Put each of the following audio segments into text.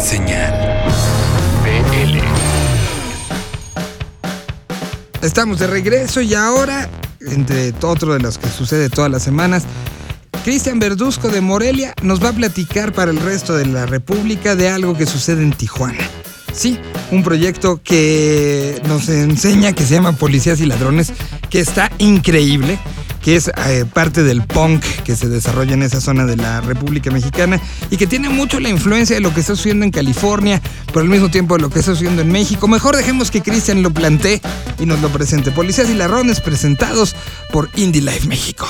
Señal BL. Estamos de regreso y ahora, entre otro de los que sucede todas las semanas, Cristian Verduzco de Morelia nos va a platicar para el resto de la República de algo que sucede en Tijuana. Sí, un proyecto que nos enseña que se llama Policías y Ladrones, que está increíble que es eh, parte del punk que se desarrolla en esa zona de la República Mexicana y que tiene mucho la influencia de lo que está sucediendo en California, pero al mismo tiempo de lo que está sucediendo en México. Mejor dejemos que Cristian lo plantee y nos lo presente. Policías y Ladrones presentados por Indie Life México.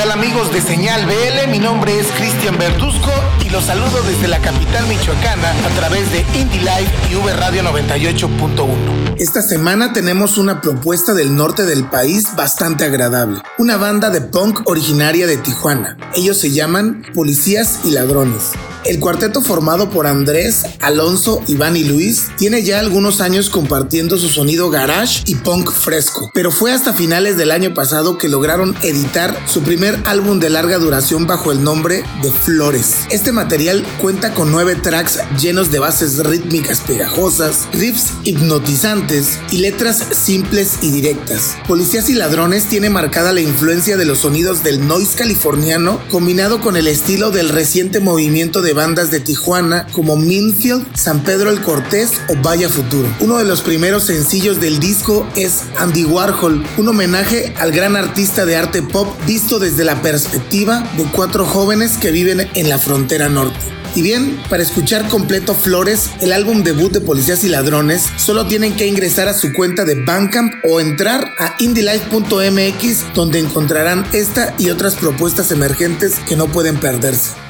¿Qué tal amigos de Señal BL? Mi nombre es Cristian Verduzco y los saludo desde la capital michoacana a través de Indie Live y V Radio 98.1. Esta semana tenemos una propuesta del norte del país bastante agradable. Una banda de punk originaria de Tijuana. Ellos se llaman Policías y Ladrones. El cuarteto formado por Andrés, Alonso, Iván y Luis tiene ya algunos años compartiendo su sonido garage y punk fresco, pero fue hasta finales del año pasado que lograron editar su primer álbum de larga duración bajo el nombre de Flores. Este material cuenta con nueve tracks llenos de bases rítmicas pegajosas, riffs hipnotizantes y letras simples y directas. Policías y Ladrones tiene marcada la influencia de los sonidos del noise californiano combinado con el estilo del reciente movimiento de bandas de Tijuana como Minfield, San Pedro el Cortés o Vaya Futuro. Uno de los primeros sencillos del disco es Andy Warhol, un homenaje al gran artista de arte pop visto desde la perspectiva de cuatro jóvenes que viven en la frontera norte. Y bien, para escuchar completo Flores, el álbum debut de Policías y Ladrones, solo tienen que ingresar a su cuenta de Bandcamp o entrar a indylife.mx donde encontrarán esta y otras propuestas emergentes que no pueden perderse.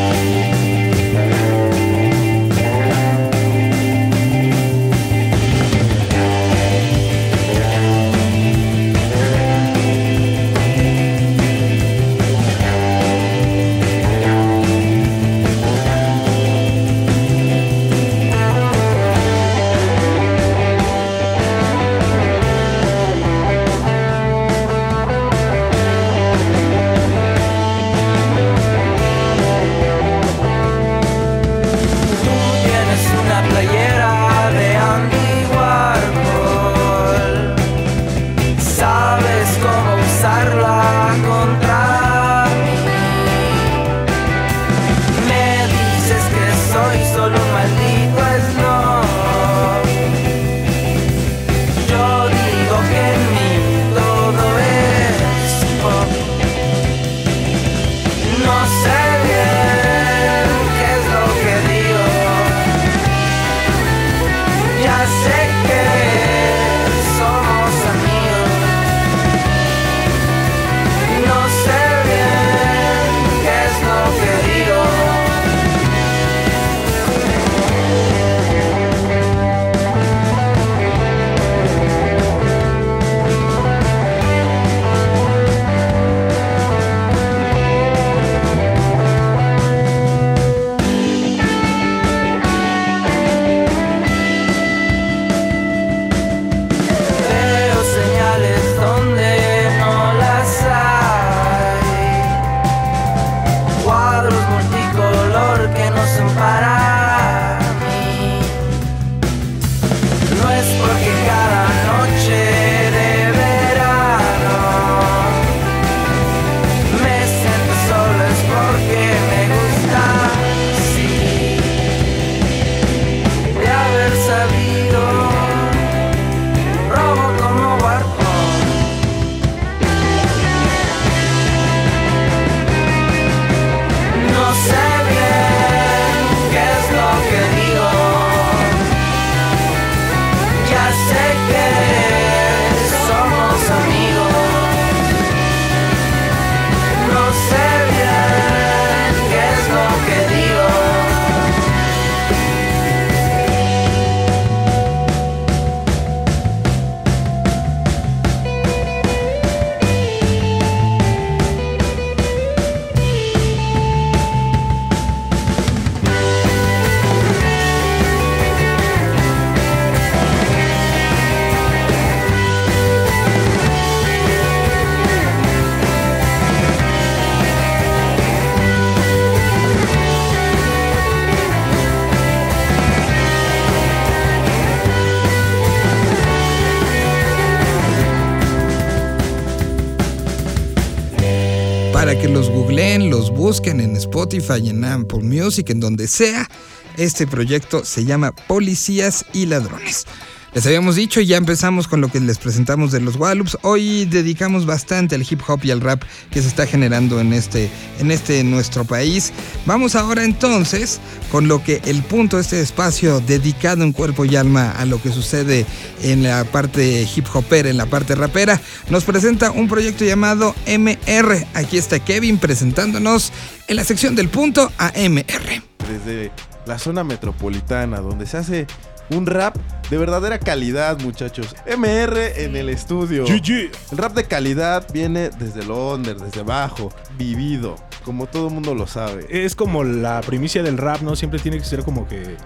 Busquen en Spotify, en Apple Music, en donde sea. Este proyecto se llama Policías y Ladrones. Les habíamos dicho, ya empezamos con lo que les presentamos de los Wallops. Hoy dedicamos bastante al hip hop y al rap que se está generando en este, en este nuestro país. Vamos ahora entonces con lo que el punto, este espacio dedicado en cuerpo y alma a lo que sucede en la parte hip hopera, en la parte rapera, nos presenta un proyecto llamado MR. Aquí está Kevin presentándonos en la sección del punto a MR. Desde la zona metropolitana, donde se hace un rap de verdadera calidad, muchachos. MR en el estudio. GG. El rap de calidad viene desde lo under, desde abajo, vivido, como todo el mundo lo sabe. Es como la primicia del rap, ¿no? Siempre tiene que ser como que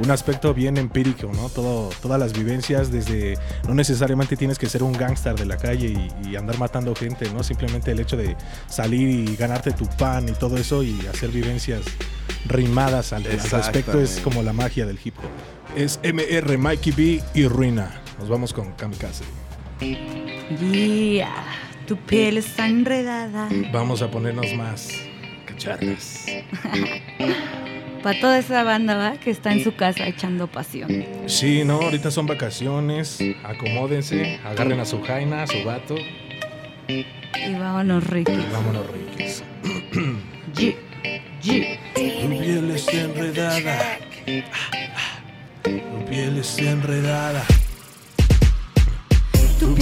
un aspecto bien empírico, ¿no? Todo, todas las vivencias, desde. No necesariamente tienes que ser un gángster de la calle y, y andar matando gente, ¿no? Simplemente el hecho de salir y ganarte tu pan y todo eso y hacer vivencias rimadas al, al respecto es como la magia del hip hop. Es MR, Mikey B y Ruina. Nos vamos con Kamikaze. Ya, tu piel está enredada. Vamos a ponernos más cacharras. Para toda esa banda, ¿va? Que está en su casa echando pasión. Sí, no, ahorita son vacaciones. Acomódense, agarren a su jaina, a su vato Y vámonos, Ricky. y vámonos riques. G, G. Tu piel está enredada. Tu piel está enredada.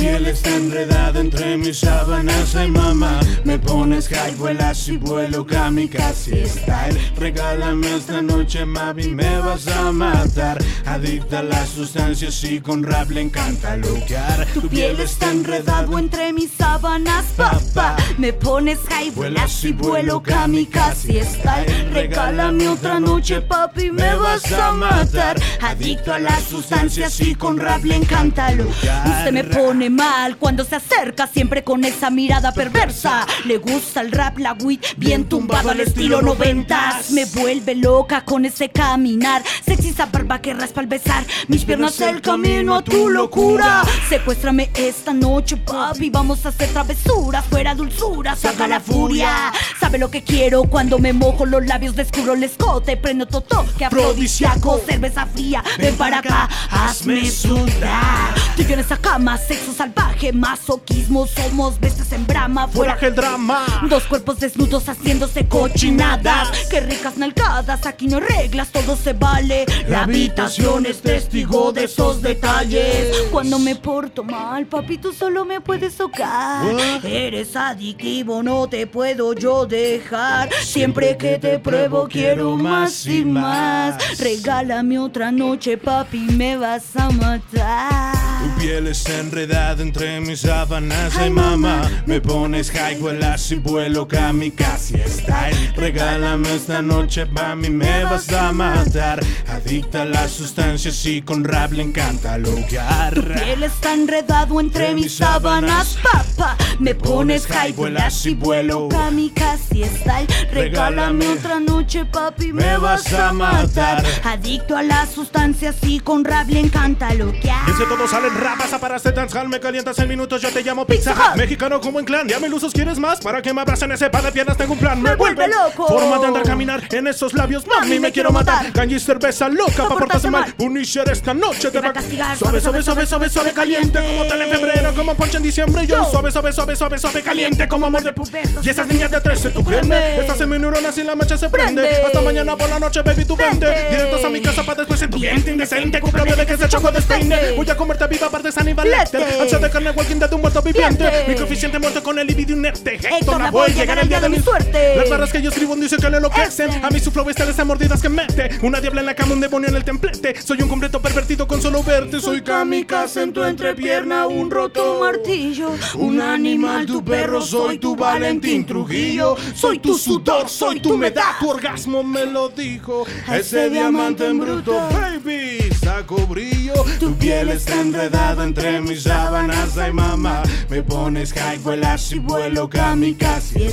Piel está enredada entre mis sábanas, ay mamá. Me pones high, vuelas y vuelo kamikaze style. Regálame esta noche, mami, me vas a matar. Adicta a las sustancias y con rap le encanta luquear. Tu piel está enredado entre mis sábanas, papá. Me pones high, vuelas y vuelo kamikaze style. Regálame otra noche, papi, me vas a matar. Adicto a las sustancias y con rap le encanta lo. Usted me pone mal cuando se acerca, siempre con esa mirada perversa. Le gusta el rap, la weed, bien tumbado al estilo noventas. Me vuelve loca con ese caminar. Sexy esa barba que raspa al besar. Mis piernas el camino a tu locura. Secuéstrame esta noche, papi. Vamos a hacer travesuras. Fuera dulzura, saca la furia. Sabe lo que quiero cuando me mojo los labios, descubro el escote. Prendo todo que afrodisíaco, cerveza fría. Ven para acá, hazme sudar. Tú en esa cama, sexo salvaje, masoquismo. Somos bestias en brama. ¡Fuera que el drama! Dos cuerpos desnudos haciéndose cochinadas. Qué ricas nalgadas, aquí no hay reglas, todo se vale. La habitación es testigo de esos detalles. Cuando me porto mal, papi, tú solo me puedes tocar. Eres adictivo, no te puedo yo dejar. Siempre que te pruebo, quiero más y más. Regálame otra noche, papi, me vas a matar. Tu piel está enredada entre mis sábanas, ay mamá. Me pones high, vuelas y vuelo kamikaze style. Regálame esta noche, mami, me vas a matar. Adicta a las sustancias y con rap le encanta lugar. piel está enredado entre mis sábanas, papá. Me pones high, vuelas y vuelo. kamikaze style. Regálame. Otra noche, papi, me vas a matar. Adicto a las sustancias y con rap le encanta lo que Y es que todos salen rapas a paraste dancehall Me calientas en minutos, yo te llamo Pizza Hut. Mexicano como en clan, ya me lusos, ¿quieres más? Para que me abracen ese par de piernas, tengo un plan. Me, vuelve loco. Forma de andar caminar en esos labios. Mami, me, quiero matar. Candy cerveza loca pa' portarse mal. Punisher esta noche te, va a castigar. Suave, suave, suave, suave, suave, caliente. Como tal en febrero, como ponche en diciembre Yo. Suave, suave, suave, suave, suave, caliente Como amor de puberto Y esas niñas de 13, tú créeme Estás en mi neuronas y la mecha se prende Prende. Hasta mañana por la noche, baby, tú Vente. Directos a mi casa pa' después en tu diente indecente Cumpleaños de que se choco despeine. Voy a comerte viva parte Lete. Ansia de carne walking de un muerto viviente Viente. Mi coeficiente muerto con el libido inerte Héctor Lavoe, llegará el día de mi suerte. Las barras que yo escribo dicen que le enloquecen Ese. A mí su flow está de esas mordidas que mete Una diabla en la cama, un demonio en el templete Soy un completo pervertido con solo verte Soy kamikaze en tu entrepierna, un roto martillo, un animal, tu perro, soy tu Valentín Trujillo, soy tu sudor, soy tu humedad. Tu orgasmo me lo dijo Ese diamante en bruto. Babies saco brillo. Tu piel está enredada entre mis sábanas, ay mamá. Me pones high, vuelas y vuelo kamikaze.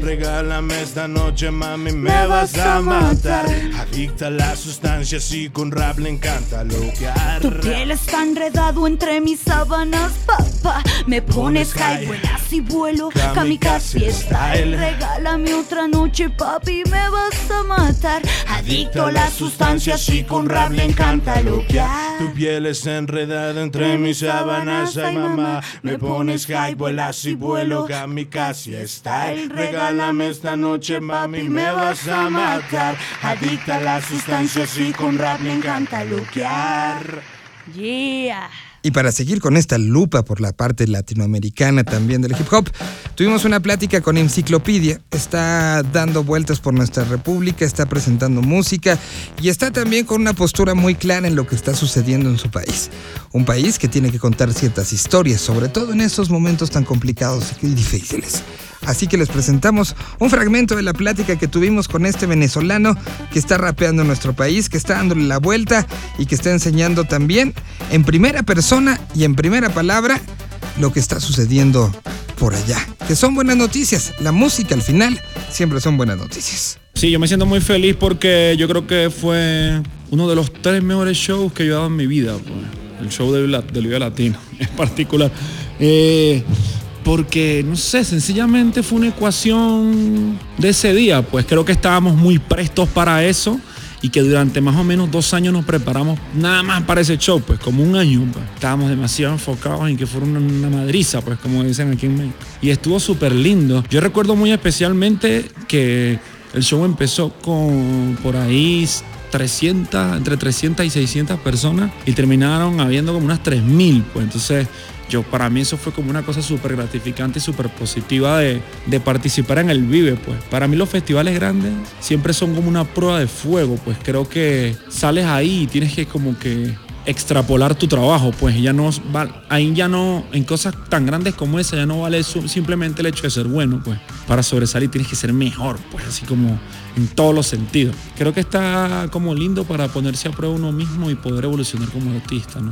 Regálame esta noche, mami, me vas a matar. Adicta a la sustancia, así con rap le encanta loquear. Tu piel está enredado entre mis sábanas, papá. Me pones high, vuelas y vuelo. Kamikaze style. Regálame otra noche, papi, me vas a matar. Adicto a la sustancia, así con rap le encanta loquear. Tu piel está enredada entre mis sábanas, ay mamá. Me pones high, vuelas y vuelo, kamikaze style. Regálame esta noche, mami, me vas a matar. Adicta a la sustancia, así con rap le encanta luquear. Yeah. Y para seguir con esta lupa por la parte latinoamericana también del hip hop, tuvimos una plática con Enciclopedia. Está dando vueltas por nuestra república, está presentando música y está también con una postura muy clara en lo que está sucediendo en su país. Un país que tiene que contar ciertas historias, sobre todo en estos momentos tan complicados y difíciles. Así que les presentamos un fragmento de la plática que tuvimos con este venezolano que está rapeando en nuestro país, que está dándole la vuelta y que está enseñando también en primera persona y en primera palabra lo que está sucediendo por allá. Que son buenas noticias. La música al final siempre son buenas noticias. Sí, yo me siento muy feliz porque yo creo que fue uno de los tres mejores shows que yo he dado en mi vida. pues. El show del, del Latino en particular. Eh, porque, no sé, sencillamente fue una ecuación de ese día. Pues creo que estábamos muy prestos para eso y que durante más o menos dos años nos preparamos nada más para ese show, pues como un año. pues. Estábamos demasiado enfocados en que fuera una, una madriza, pues como dicen aquí en México. Y estuvo súper lindo. Yo recuerdo muy especialmente que el show empezó con por ahí 300, entre 300 y 600 personas y terminaron habiendo como unas 3000. Pues entonces, yo para mí eso fue como una cosa súper gratificante y súper positiva de, de participar en el Vive. Pues para mí los festivales grandes siempre son como una prueba de fuego. Pues creo que sales ahí y tienes que como que extrapolar tu trabajo, pues ya no va- ahí ya no en cosas tan grandes como esa ya no vale simplemente el hecho de ser bueno, pues para sobresalir tienes que ser mejor, pues así como en todos los sentidos. Creo que está como lindo para ponerse a prueba uno mismo y poder evolucionar como artista, ¿no?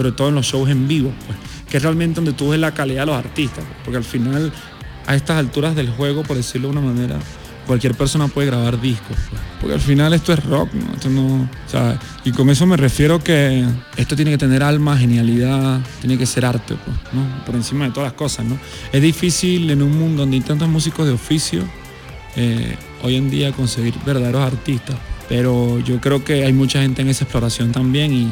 Sobre todo en los shows en vivo, pues, que es realmente donde tú ves la calidad de los artistas, porque al final a estas alturas del juego, por decirlo de una manera, cualquier persona puede grabar discos. pues. Porque al final esto es rock, ¿no? Esto no, o sea, y con eso me refiero que esto tiene que tener alma, genialidad, tiene que ser arte, pues, ¿no? Por encima de todas las cosas, ¿no? Es difícil en un mundo donde hay tantos músicos de oficio, eh, hoy en día conseguir verdaderos artistas. Pero yo creo que hay mucha gente en esa exploración también y,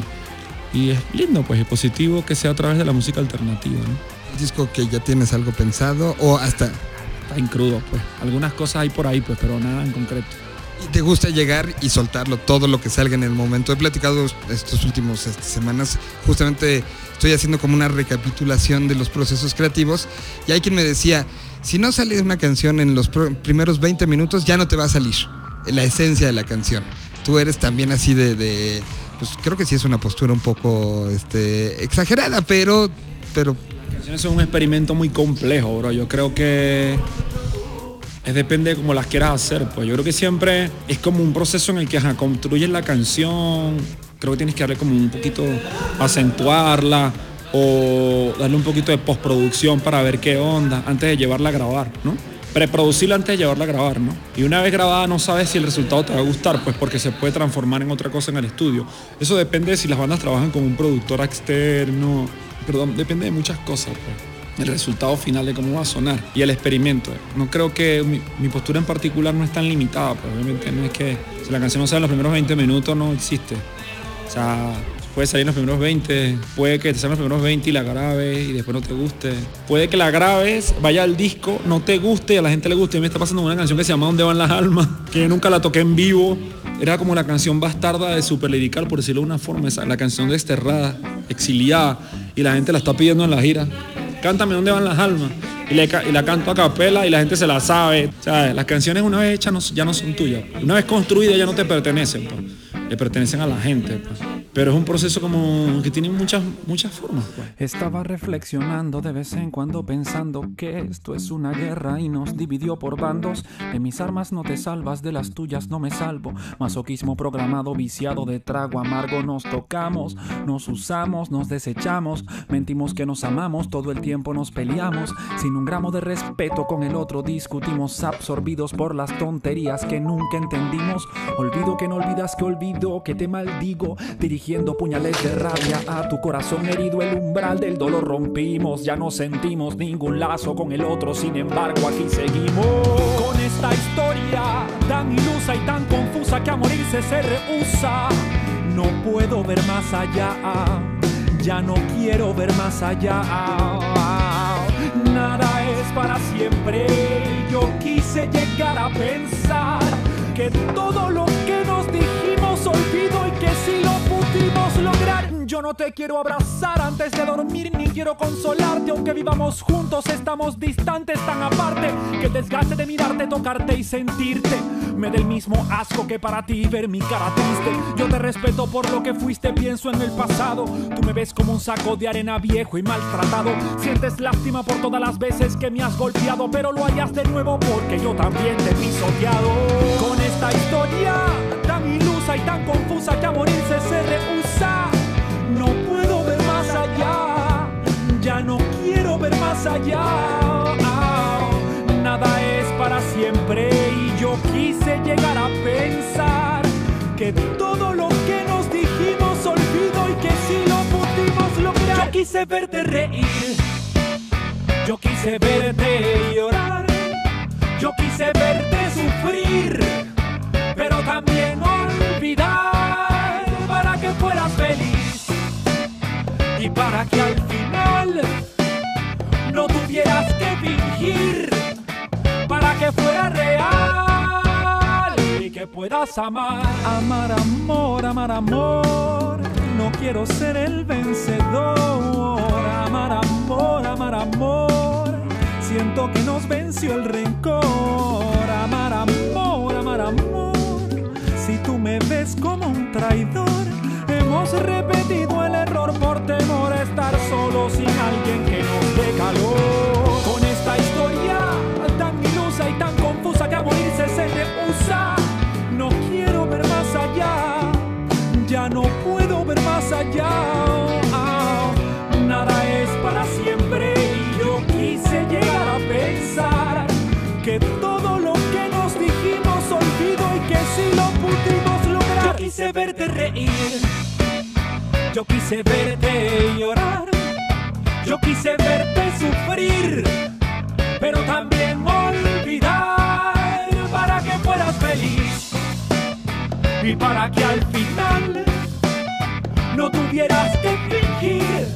y es lindo, pues, es positivo que sea a través de la música alternativa, ¿no? Disco que ya tienes algo pensado o hasta Está en crudo, pues. Algunas cosas hay por ahí, pues, pero nada en concreto. y te gusta llegar y soltarlo todo lo que salga en el momento. He platicado estos últimos semanas, justamente estoy haciendo como una recapitulación de los procesos creativos y hay quien me decía, si no sale una canción en los primeros 20 minutos ya no te va a salir la esencia de la canción. Tú eres también así de, de- pues creo que sí es una postura un poco este, exagerada, pero, pero canciones son un experimento muy complejo, bro. Yo creo que es depende de cómo las quieras hacer. Pues yo creo que siempre es como un proceso en el que construyes la canción. Creo que tienes que darle como un poquito, acentuarla o darle un poquito de postproducción para ver qué onda antes de llevarla a grabar, ¿no? Preproducirla antes de llevarla a grabar, ¿no? Y una vez grabada no sabes si el resultado te va a gustar, pues porque se puede transformar en otra cosa en el estudio. Eso depende de si las bandas trabajan con un productor externo, perdón, depende de muchas cosas, pues el resultado final de cómo va a sonar y el experimento. No creo que mi, postura en particular no es tan limitada, pues obviamente no es que si la canción no sale en los primeros 20 minutos no existe. O sea, puede salir en los primeros 20, puede que te salga en los primeros 20 y la grabes y después no te guste. Puede que la grabes, vaya al disco, no te guste y a la gente le guste. A mí me está pasando una canción que se llama ¿Dónde van las almas? Que nunca la toqué en vivo. Era como la canción bastarda de Super Lirical, por decirlo de una forma, esa, la canción desterrada, exiliada, y la gente la está pidiendo en la gira. Cántame dónde van las almas. Y, la canto a capela y la gente se la sabe. O sea, las canciones una vez hechas ya no son tuyas. Una vez construidas ya no te pertenecen. pues. Le pertenecen a la gente. pues. Pero es un proceso como que tiene muchas, muchas formas. pues. Estaba reflexionando de vez en cuando pensando que esto es una guerra y nos dividió por bandos. De mis armas no te salvas, de las tuyas no me salvo. Masoquismo programado, viciado de trago amargo. Nos tocamos, nos usamos, nos desechamos. Mentimos que nos amamos, todo el tiempo nos peleamos. Sin un gramo de respeto con el otro discutimos, absorbidos por las tonterías que nunca entendimos. Olvido que no olvidas que olvido que te maldigo. Dirigiendo puñales de rabia a tu corazón herido, el umbral del dolor rompimos. Ya no sentimos ningún lazo con el otro, sin embargo, aquí seguimos. Con esta historia tan ilusa y tan confusa que a morirse se rehúsa. No puedo ver más allá, ya no quiero ver más allá. Nada es para siempre. Yo quise llegar a pensar que todo lo que nos dijimos olvido y que si lo. No te quiero abrazar antes de dormir ni quiero consolarte aunque vivamos juntos estamos distantes tan aparte que el desgaste de mirarte, tocarte y sentirte me da el mismo asco que para ti ver mi cara triste. Yo te respeto por lo que fuiste, pienso en el pasado. Tú me ves como un saco de arena viejo y maltratado. Sientes lástima por todas las veces que me has golpeado, pero lo hallas de nuevo porque yo también te he pisoteado. Con esta historia tan ilusa y tan confusa que a morirse se rehúsa. Más allá. Nada es para siempre y yo quise llegar a pensar que todo lo que nos dijimos olvido y que si lo pudimos lograr. Yo quise verte reír, yo quise verte llorar, yo quise verte sufrir, pero también olvidar para que fueras feliz y para que al final puedas amar, amar amor, amar amor. No quiero ser el vencedor, amar amor, amar amor. Siento que nos venció el rencor, amar amor, amar amor. Si tú me ves como un traidor, hemos repetido el error por temor a estar solos sin alguien que nos dé calor. Con esta historia tan ilusa y tan confusa que a morirse se rehúsa, ya no puedo ver más allá. Nada es para siempre y yo quise llegar a pensar que todo lo que nos dijimos olvido y que si lo pudimos lograr. Yo quise verte reír, yo quise verte llorar, yo quise verte sufrir, pero también y para que al final no tuvieras que fingir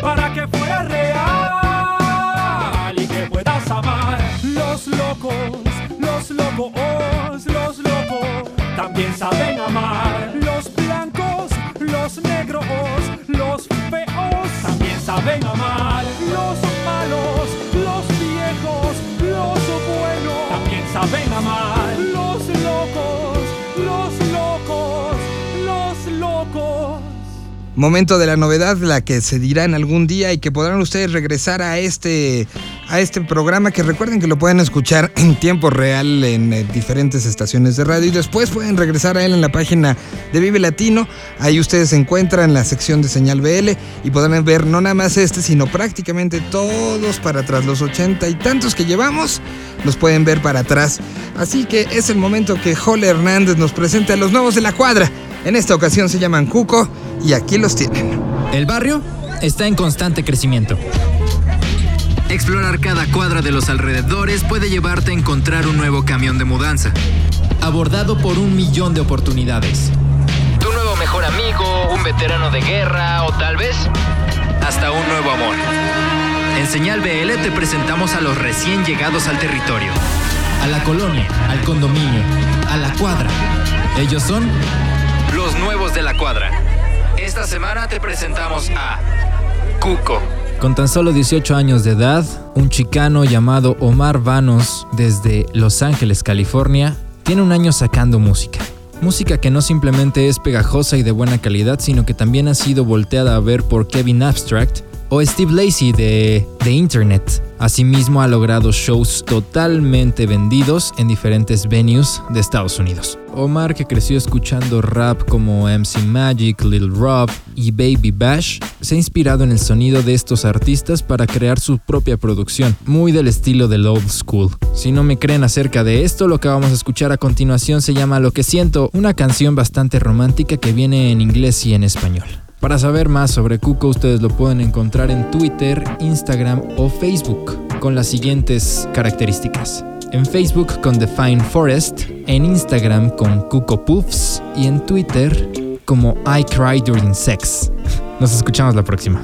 para que fuera real y que puedas amar. Los locos, los locos, los locos también saben amar. Los blancos, los negros, los feos también saben amar. Los malos, los viejos, los buenos también saben amar. Momento de la novedad, la que se dirá en algún día y que podrán ustedes regresar a este, a este programa que recuerden que lo pueden escuchar en tiempo real en eh, diferentes estaciones de radio y después pueden regresar a él en la página de Vive Latino. Ahí ustedes se encuentran en la sección de señal BL y podrán ver no nada más este, sino prácticamente todos para atrás. Los ochenta y tantos que llevamos los pueden ver para atrás. Así que es el momento que Jole Hernández nos presente a los nuevos de la cuadra. En esta ocasión se llaman Cuco y aquí los tienen. El barrio está en constante crecimiento. Explorar cada cuadra de los alrededores puede llevarte a encontrar un nuevo camión de mudanza, abordado por un millón de oportunidades. Tu nuevo mejor amigo, un veterano de guerra o tal vez Hasta un nuevo amor. En Señal BL te presentamos a los recién llegados al territorio, a la colonia, al condominio, a la cuadra. Ellos son los nuevos de la cuadra. Esta semana te presentamos a Cuco. Con tan solo 18 años de edad, un chicano llamado Omar Vanos desde Los Ángeles, California, tiene un año sacando música. Música que no simplemente es pegajosa y de buena calidad, sino que también ha sido volteada a ver por Kevin Abstract o Steve Lacey de, de Internet. Asimismo ha logrado shows totalmente vendidos en diferentes venues de Estados Unidos. Omar, que creció escuchando rap como MC Magic, Lil Rob y Baby Bash, se ha inspirado en el sonido de estos artistas para crear su propia producción, muy del estilo del old school. Si no me creen acerca de esto, lo que vamos a escuchar a continuación se llama Lo que siento, una canción bastante romántica que viene en inglés y en español. Para saber más sobre Cuco, ustedes lo pueden encontrar en Twitter, Instagram o Facebook con las siguientes características. En Facebook con The Fine Forest, en Instagram con Cuco Puffs y en Twitter como I Cry During Sex. Nos escuchamos la próxima.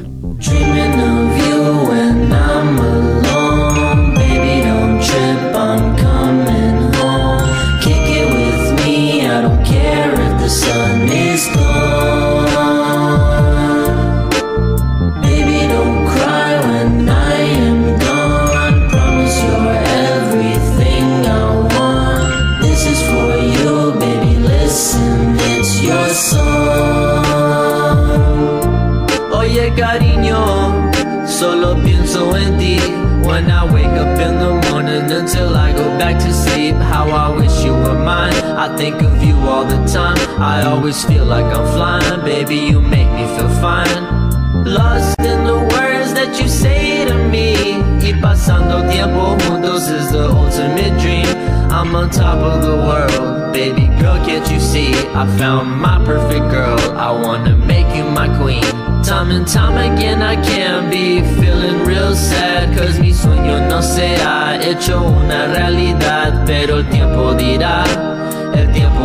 I always feel like I'm flying, baby you make me feel fine. Lost in the words that you say to me. Y pasando tiempo juntos is the ultimate dream. I'm on top of the world, baby girl can't you see? I found my perfect girl, I wanna make you my queen. Time and time again I can be feeling real sad. Cause mi sueño no se ha hecho una realidad Pero el tiempo dirá,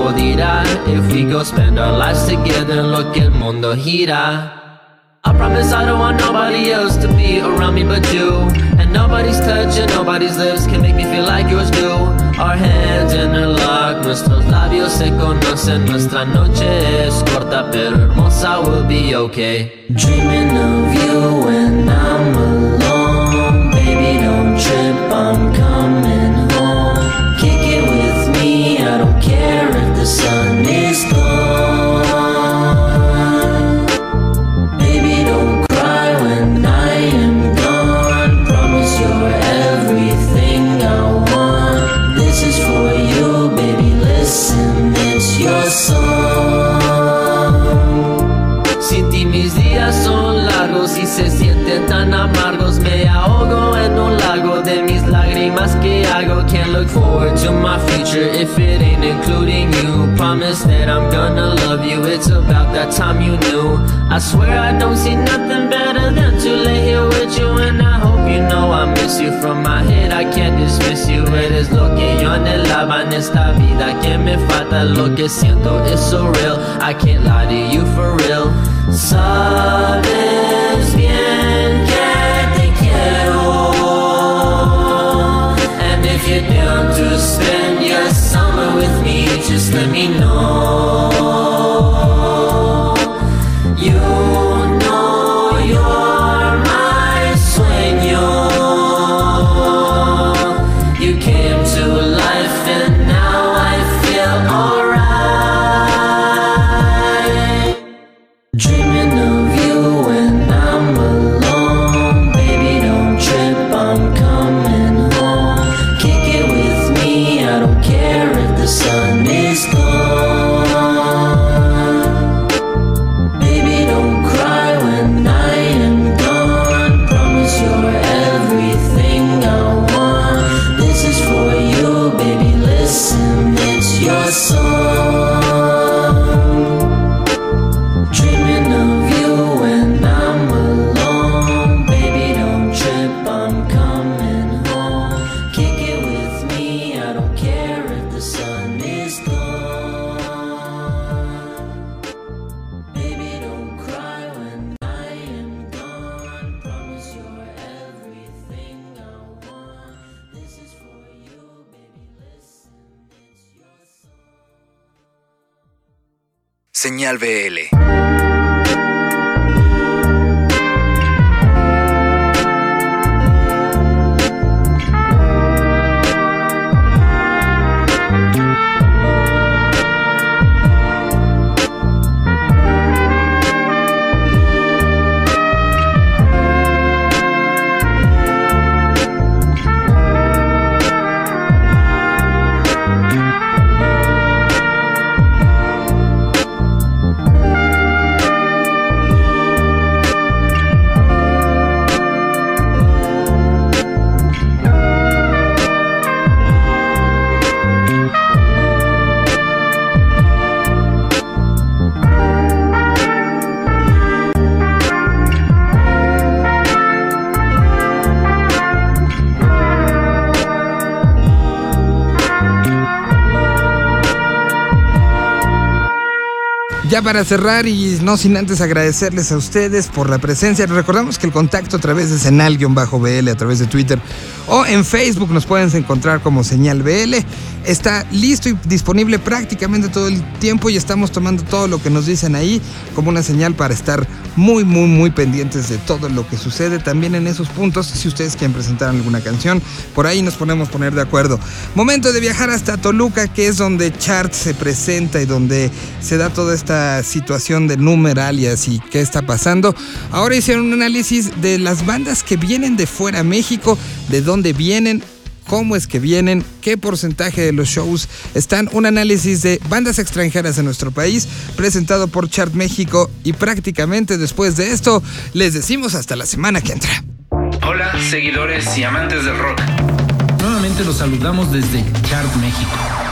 If we go spend our lives together lo que el mundo gira. I promise I don't want nobody else to be around me but you. And nobody's touch and nobody's lips can make me feel like yours do. Our hands interlock, nuestros labios se conocen Nuestra noche es corta pero hermosa, we'll be okay. Dreaming of you swear I don't see nothing better than to lay here with you. And I hope you know I miss you from my head. I can't dismiss you. Eres lo que yo anhelaba en esta vida. Que me falta lo que siento. It's so real. I can't lie to you for real. Sabes bien que te quiero. And if you're down to spend your summer with me, just let me know. Señal BL. Ya para cerrar y no sin antes agradecerles a ustedes por la presencia, recordamos que el contacto a través de Senal-BL, a través de Twitter o en Facebook nos pueden encontrar como Señal BL. Está listo y disponible prácticamente todo el tiempo y estamos tomando todo lo que nos dicen ahí como una señal para estar muy, muy, muy pendientes de todo lo que sucede también en esos puntos. Si ustedes quieren presentar alguna canción, por ahí nos ponemos poner de acuerdo. Momento de viajar hasta Toluca, que es donde Chart se presenta y donde se da toda esta situación de numeralias y qué está pasando. Ahora hicieron un análisis de las bandas que vienen de fuera a México, de dónde vienen, cómo es que vienen, qué porcentaje de los shows están, un análisis de bandas extranjeras en nuestro país, presentado por Chart México y prácticamente después de esto les decimos hasta la semana que entra. Hola, seguidores y amantes del rock. Nuevamente los saludamos desde Chart México.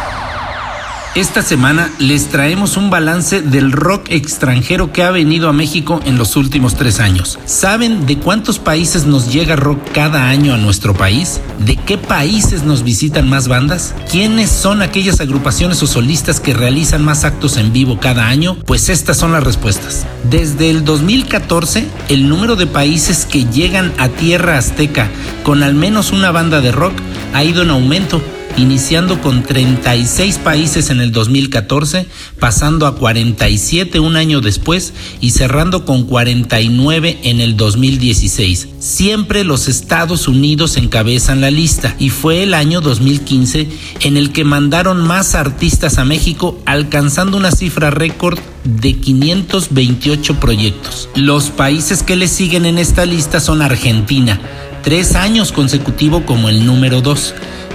Esta semana les traemos un balance del rock extranjero que ha venido a México en los últimos tres años. ¿Saben de cuántos países nos llega rock cada año a nuestro país? ¿De qué países nos visitan más bandas? ¿Quiénes son aquellas agrupaciones o solistas que realizan más actos en vivo cada año? Pues estas son las respuestas. Desde el 2014, el número de países que llegan a tierra azteca con al menos una banda de rock ha ido en aumento iniciando con 36 países en el 2014, pasando a 47 un año después y cerrando con 49 en el 2016. Siempre los Estados Unidos encabezan la lista y fue el año 2015 en el que mandaron más artistas a México alcanzando una cifra récord de 528 proyectos. Los países que le siguen en esta lista son Argentina, tres años consecutivo como el número 2.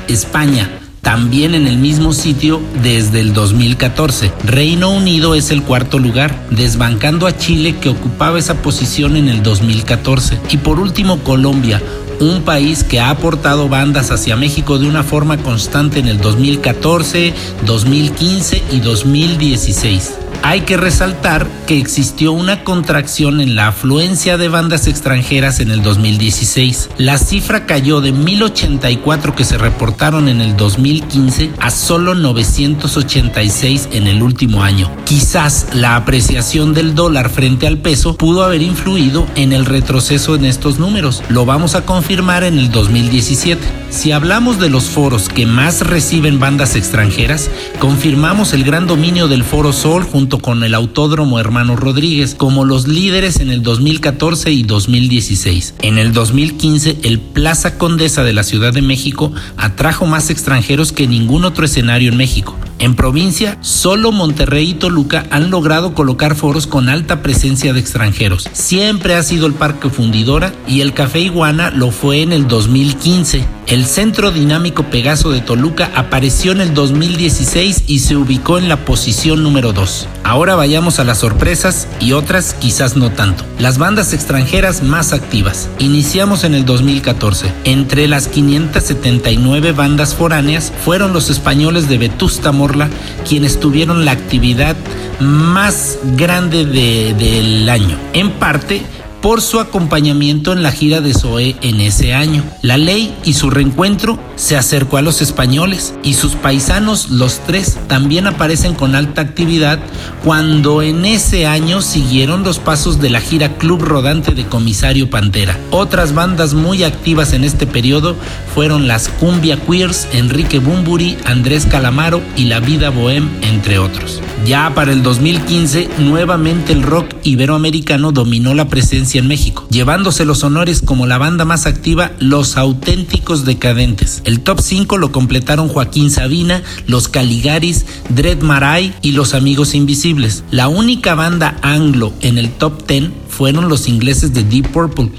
España, también en el mismo sitio desde el 2014. Reino Unido es el cuarto lugar, desbancando a Chile que ocupaba esa posición en el 2014. Y por último Colombia, un país que ha aportado bandas hacia México de una forma constante en el 2014, 2015 y 2016. Hay que resaltar que existió una contracción en la afluencia de bandas extranjeras en el 2016. La cifra cayó de 1084 que se reportaron en el 2015 a solo 986 en el último año. Quizás la apreciación del dólar frente al peso pudo haber influido en el retroceso en estos números. Lo vamos a confirmar en el 2017. Si hablamos de los foros que más reciben bandas extranjeras, confirmamos el gran dominio del Foro Sol junto con el Autódromo Hermano Rodríguez como los líderes en el 2014 y 2016. En el 2015, el Plaza Condesa de la Ciudad de México atrajo más extranjeros que ningún otro escenario en México. En provincia, solo Monterrey y Toluca han logrado colocar foros con alta presencia de extranjeros. Siempre ha sido el Parque Fundidora y el Café Iguana lo fue en el 2015. El Centro Dinámico Pegaso de Toluca apareció en el 2016 y se ubicó en la posición número 2. Ahora vayamos a las sorpresas y otras quizás no tanto. Las bandas extranjeras más activas. Iniciamos en el 2014. Entre las 579 bandas foráneas fueron los españoles de Vetusta Morla quienes tuvieron la actividad más grande de- del año. En parte por su acompañamiento en la gira de Zoé en ese año. La ley y su reencuentro se acercó a los españoles y sus paisanos, los tres, también aparecen con alta actividad cuando en ese año siguieron los pasos de la gira Club Rodante de Comisario Pantera. Otras bandas muy activas en este periodo fueron las Cumbia Queers, Enrique Bumburi, Andrés Calamaro y La Vida Bohem, entre otros. Ya para el 2015, nuevamente el rock iberoamericano dominó la presencia en México, llevándose los honores como la banda más activa, Los Auténticos Decadentes. El top 5 lo completaron Joaquín Sabina, Los Caligaris, Dread Marai y Los Amigos Invisibles. La única banda anglo en el top 10 fueron los ingleses de Deep Purple.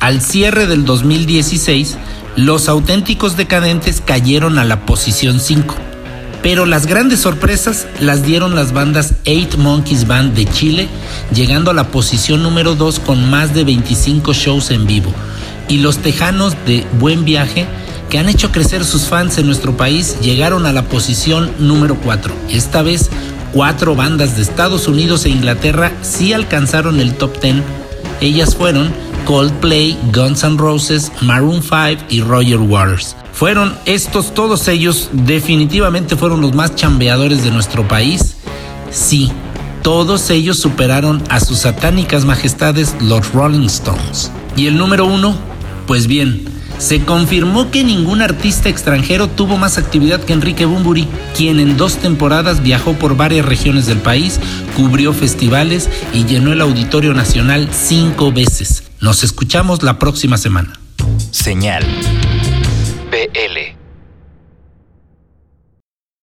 Al cierre del 2016, Los Auténticos Decadentes cayeron a la posición 5. Pero las grandes sorpresas las dieron las bandas Eight Monkeys Band de Chile, llegando a la posición número 2 con más de 25 shows en vivo. Y los tejanos de Buen Viaje, que han hecho crecer sus fans en nuestro país, llegaron a la posición número 4. Esta vez, cuatro bandas de Estados Unidos e Inglaterra sí alcanzaron el top 10. Ellas fueron Coldplay, Guns N' Roses, Maroon 5 y Roger Waters. Fueron estos, todos ellos, definitivamente fueron los más chambeadores de nuestro país. Sí, Todos ellos superaron a sus satánicas majestades los Rolling Stones. ¿Y el número uno? Pues bien, se confirmó que ningún artista extranjero tuvo más actividad que Enrique Bumburi, quien en dos temporadas viajó por varias regiones del país, cubrió festivales y llenó el Auditorio Nacional cinco veces. Nos escuchamos la próxima semana. Señal BL.